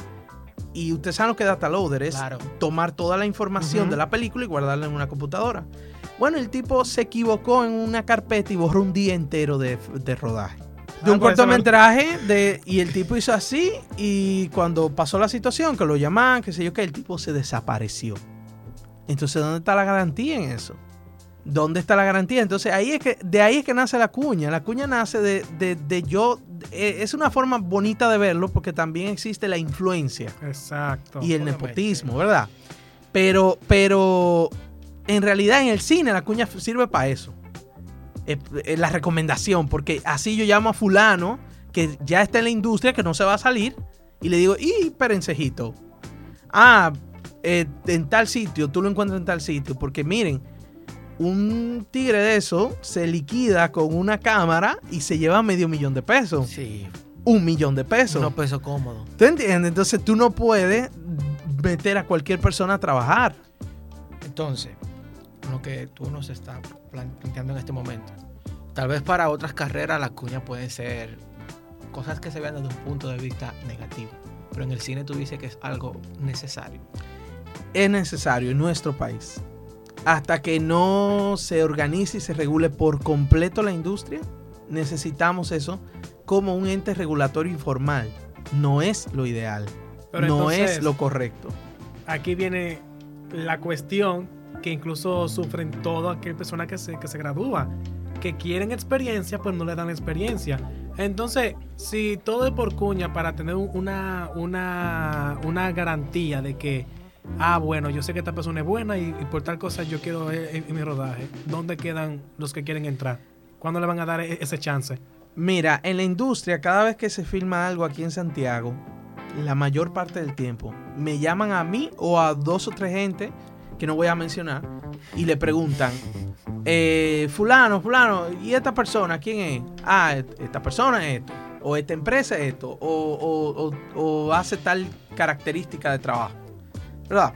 Y usted sabe lo que data loader es Claro. tomar toda la información de la película y guardarla en una computadora. Bueno, el tipo se equivocó en una carpeta y borró un día entero de, de rodaje. De un cortometraje de, y el tipo hizo así y cuando pasó la situación, que lo llamaban, qué sé yo, que el tipo se desapareció. Entonces, ¿dónde está la garantía en eso? ¿Dónde está la garantía? Entonces, ahí es que, de ahí es que nace la cuña. La cuña nace de, de- de yo. eh, es una forma bonita de verlo porque también existe la influencia Exacto. y el nepotismo, ¿verdad? Pero, pero en realidad en el cine la cuña sirve para eso. Es, es la recomendación, porque así yo llamo a fulano que ya está en la industria, que no se va a salir, y le digo, y perencejito, ah, eh, en tal sitio, tú lo encuentras en tal sitio, porque miren, un tigre de eso se liquida con una cámara y se lleva medio millón de pesos. Sí, Un millón de pesos. unos pesos cómodos. ¿Tú entiendes? Entonces tú no puedes meter a cualquier persona a trabajar. Entonces, lo que tú nos estás planteando en este momento, tal vez para otras carreras las cuñas pueden ser cosas que se vean desde un punto de vista negativo, pero en el cine tú dices que es algo necesario. Es necesario en nuestro país. Hasta que no se organice y se regule por completo la industria, necesitamos eso como un ente regulatorio informal. No es lo ideal. Pero no entonces, es lo correcto. Aquí viene la cuestión que incluso sufren todas aquellas personas que se, que se gradúa, que quieren experiencia, pues no le dan experiencia. Entonces, si todo es por cuña para tener un- una, una, una garantía de que, ah, bueno, yo sé que esta persona es buena y, por tal cosa yo quiero en, en mi rodaje, ¿dónde quedan los que quieren entrar? ¿Cuándo le van a dar e- ese chance? Mira, en la industria, cada vez que se filma algo aquí en Santiago, la mayor parte del tiempo, me llaman a mí o a dos o tres gente que no voy a mencionar y le preguntan, eh, fulano, fulano, ¿y esta persona quién es? Ah, et- esta persona es esto, o esta empresa es esto, o- o hace tal característica de trabajo, ¿verdad?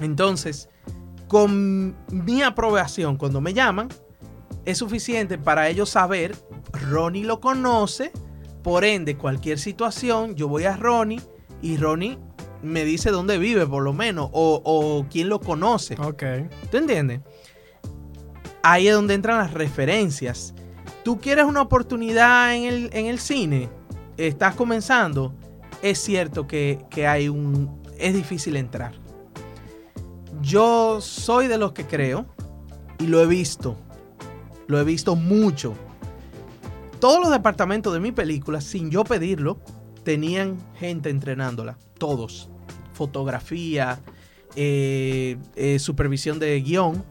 Entonces, con mi aprobación, cuando me llaman, es suficiente para ellos saber, Ronnie lo conoce, por ende, cualquier situación, yo voy a Ronnie y Ronnie me dice dónde vive, por lo menos, o, o quién lo conoce. Ok. ¿Tú entiendes? Ahí es donde entran las referencias. Tú quieres una oportunidad en el, en el cine, estás comenzando, es cierto que, que hay un... es difícil entrar. Yo soy de los que creo, y lo he visto, lo he visto mucho. Todos los departamentos de mi película, sin yo pedirlo, tenían gente entrenándola. Todos. Fotografía, eh, eh, supervisión de guion,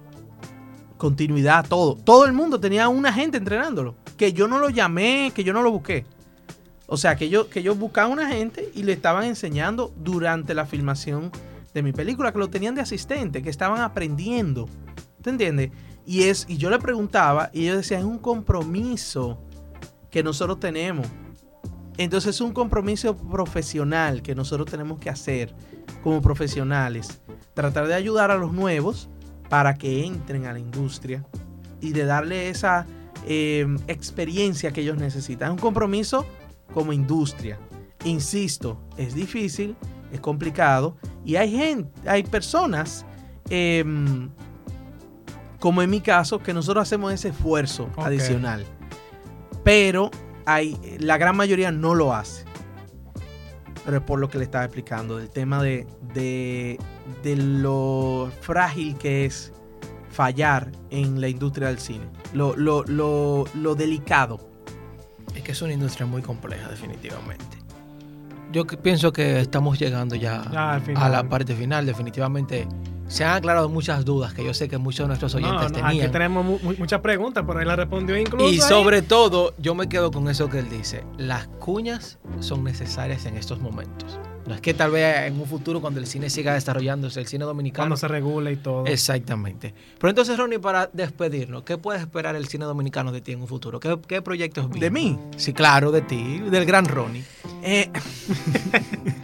continuidad, todo. Todo el mundo tenía una gente entrenándolo. Que yo no lo llamé, que yo no lo busqué. O sea, que yo, que buscaba una gente y le estaban enseñando durante la filmación de mi película, que lo tenían de asistente, que estaban aprendiendo. ¿Te entiendes? Y, es, y yo le preguntaba y ellos decían, es un compromiso que nosotros tenemos. Entonces es un compromiso profesional que nosotros tenemos que hacer como profesionales. Tratar de ayudar a los nuevos para que entren a la industria y de darle esa eh, experiencia que ellos necesitan. Es un compromiso como industria. Insisto, es difícil, es complicado y hay gente, hay personas, eh, como en mi caso, que nosotros hacemos ese esfuerzo adicional. Pero hay, la gran mayoría no lo hace. Pero es por lo que le estaba explicando, del tema de, de, de lo frágil que es fallar en la industria del cine. Lo, lo, lo, lo delicado. Es que es una industria muy compleja, definitivamente. Yo pienso que estamos llegando ya, a la parte final. Definitivamente se han aclarado muchas dudas que yo sé que muchos de nuestros oyentes no, aquí tenían. tenemos mu- mu- muchas preguntas, pero él la respondió incluso. Y ahí. sobre todo, yo me quedo con eso que él dice. Las cuñas son necesarias en estos momentos. No es que tal vez en un futuro, cuando el cine siga desarrollándose, el cine dominicano. cuando se regula y todo. Exactamente. Pero entonces, Ronnie, para despedirnos, ¿qué puedes esperar el cine dominicano de ti en un futuro? ¿Qué, qué proyectos ¿De mí? Sí, claro, de ti, del gran Ronnie. Eh,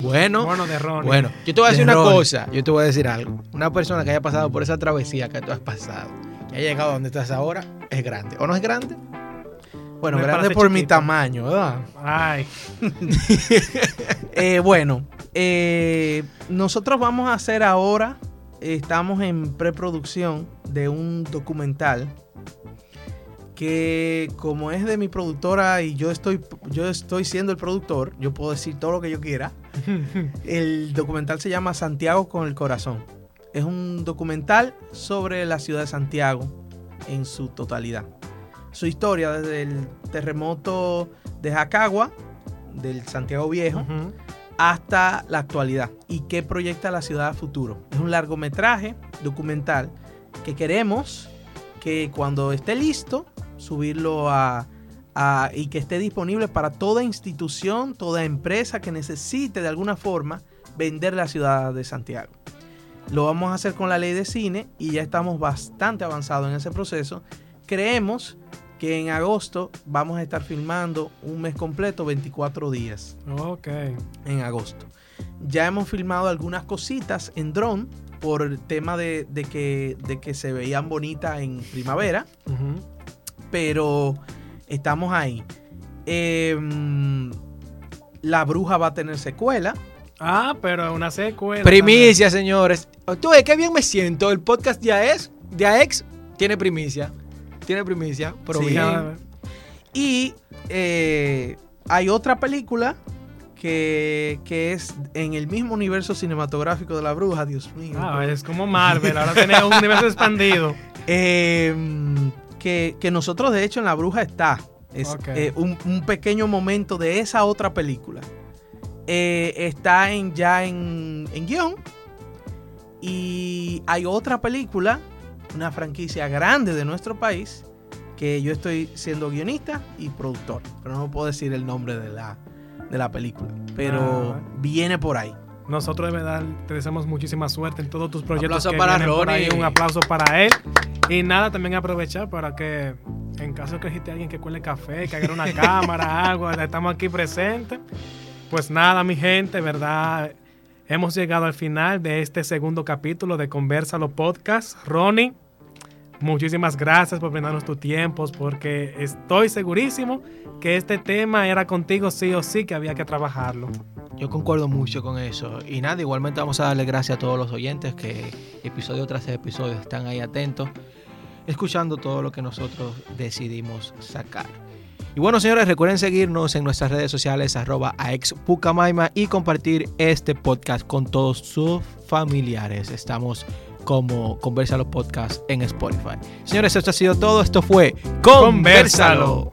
Bueno, Bueno, de Ronnie. bueno, yo te voy a decir De una Ronnie. cosa, yo te voy a decir algo. Una persona que haya pasado por esa travesía que tú has pasado, que haya llegado a donde estás ahora, es grande. ¿O no es grande? bueno, grande por mi tamaño, ¿verdad? Ay, Eh, bueno, eh, nosotros vamos a hacer ahora, estamos en preproducción de un documental que como es de mi productora y yo estoy, yo estoy siendo el productor, yo puedo decir todo lo que yo quiera. El documental se llama Santiago con el corazón. Es un documental sobre la ciudad de Santiago en su totalidad. Su historia desde el terremoto de Jacagua, del Santiago Viejo, hasta la actualidad y qué proyecta la ciudad a futuro. Es un largometraje documental que queremos que cuando esté listo, subirlo a, a- y que esté disponible para toda institución, toda empresa que necesite de alguna forma vender la ciudad de Santiago. Lo vamos a hacer con la ley de cine y ya estamos bastante avanzados en ese proceso. Creemos que en agosto vamos a estar filmando un mes completo, 24 días Ok. en agosto. Ya hemos filmado algunas cositas en dron por el tema de, de que, de que se veían bonitas en primavera. Pero estamos ahí. Em, la bruja va a tener secuela. Ah, pero una secuela. Primicia, señores. Tú ves qué bien me siento. El podcast de AEX, de AEX tiene primicia. Tiene primicia, pero Sí. Y eh, hay otra película que, que es en el mismo universo cinematográfico de la bruja, Dios mío. Ah, es como Marvel. Ahora tiene un universo expandido. Em, que, que nosotros, de hecho, en La Bruja está. Es eh, un, un pequeño momento de esa otra película. Eh, está en, ya en, en guion. Y hay otra película, una franquicia grande de nuestro país, que yo estoy siendo guionista y productor. Pero no puedo decir el nombre de la, de la película. Pero Ah. viene por ahí. Nosotros de verdad te deseamos muchísima suerte en todos tus proyectos. Aplauso que para vienen por ahí. Ronnie. Un aplauso para él. Y nada, también aprovechar para que en caso que existe alguien que cuele café, que haga una cámara, algo, estamos aquí presentes. Pues nada, mi gente, ¿verdad? Hemos llegado al final de este segundo capítulo de Conversalo Podcast. Ronnie, muchísimas gracias por brindarnos tus tiempos, porque estoy segurísimo que este tema era contigo sí o sí que había que trabajarlo. Yo concuerdo mucho con eso. Y nada, igualmente vamos a darle gracias a todos los oyentes que episodio tras episodio están ahí atentos, escuchando todo lo que nosotros decidimos sacar. Y bueno, señores, recuerden seguirnos en nuestras redes sociales, arroba aexpucamaima, y compartir este podcast con todos sus familiares. Estamos como Conversalo Podcast en Spotify. Señores, esto ha sido todo. Esto fue. Conversalo.